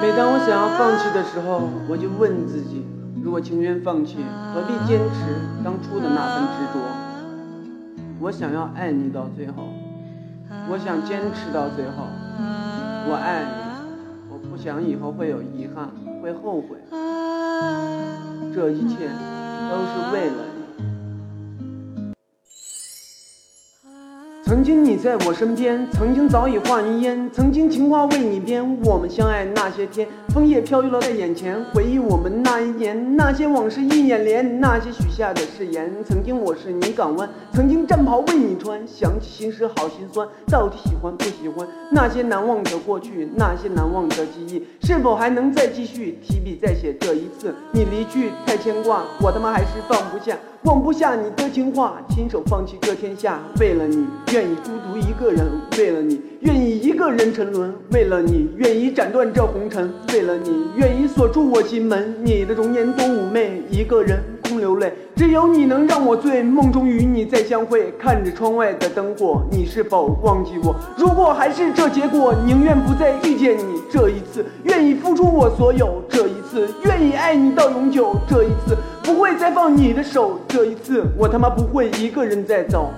每当我想要放弃的时候，我就问自己：如果情愿放弃，何必坚持当初的那份执着？我想要爱你到最后，我想坚持到最后。我爱你，我不想以后会有遗憾，会后悔。这一切都是为了曾经你在我身边，曾经早已化云烟，曾经情话为你编。我们相爱那些天，枫叶飘落在眼前，回忆我们那一年，那些往事一眼连，那些许下的誓言。曾经我是你港湾，曾经战袍为你穿，想起心事好心酸，到底喜欢不喜欢？那些难忘的过去，那些难忘的记忆，是否还能再继续？提笔再写这一次，你离去太牵挂，我他妈还是放不下。放不下你的情话，亲手放弃这天下，为了你愿意孤独一个人，为了你愿意一个人沉沦，为了你愿意斩断这红尘，为了你愿意锁住我心门。你的容颜多妩媚，一个人空流泪，只有你能让我醉。梦中与你再相会，看着窗外的灯火，你是否忘记我？如果还是这结果，宁愿不再遇见你。这一次，愿意付出我所有。这一次，愿意爱你到永久。这一次。放你的手，这一次我他妈不会一个人再走。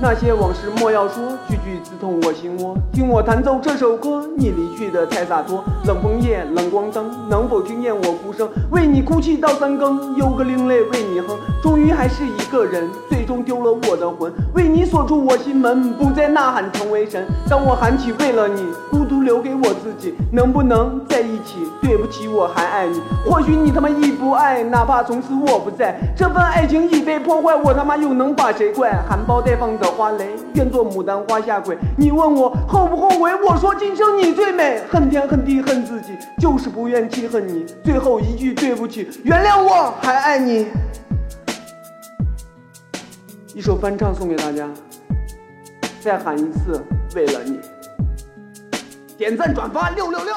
那些往事莫要说，句句刺痛我心窝。听我弹奏这首歌，你离去的太洒脱。冷风夜，冷光灯，能否听见我哭声？为你哭泣到三更，有个另类为你哼。终于还是一个人，最终丢了我的魂。为你锁住我心门，不再呐喊成为神。当我喊起为了你，孤独留给我自己，能不能在一起？对不起，我还爱你。或许你他妈已不爱，哪怕从此我不在，这份爱情已被破坏，我他妈又能把谁怪？含苞待放的。花蕾愿做牡丹花下跪，你问我后不后悔？我说今生你最美。恨天恨地恨自己，就是不愿记恨你。最后一句对不起，原谅我还爱你。一首翻唱送给大家，再喊一次，为了你。点赞转发六六六。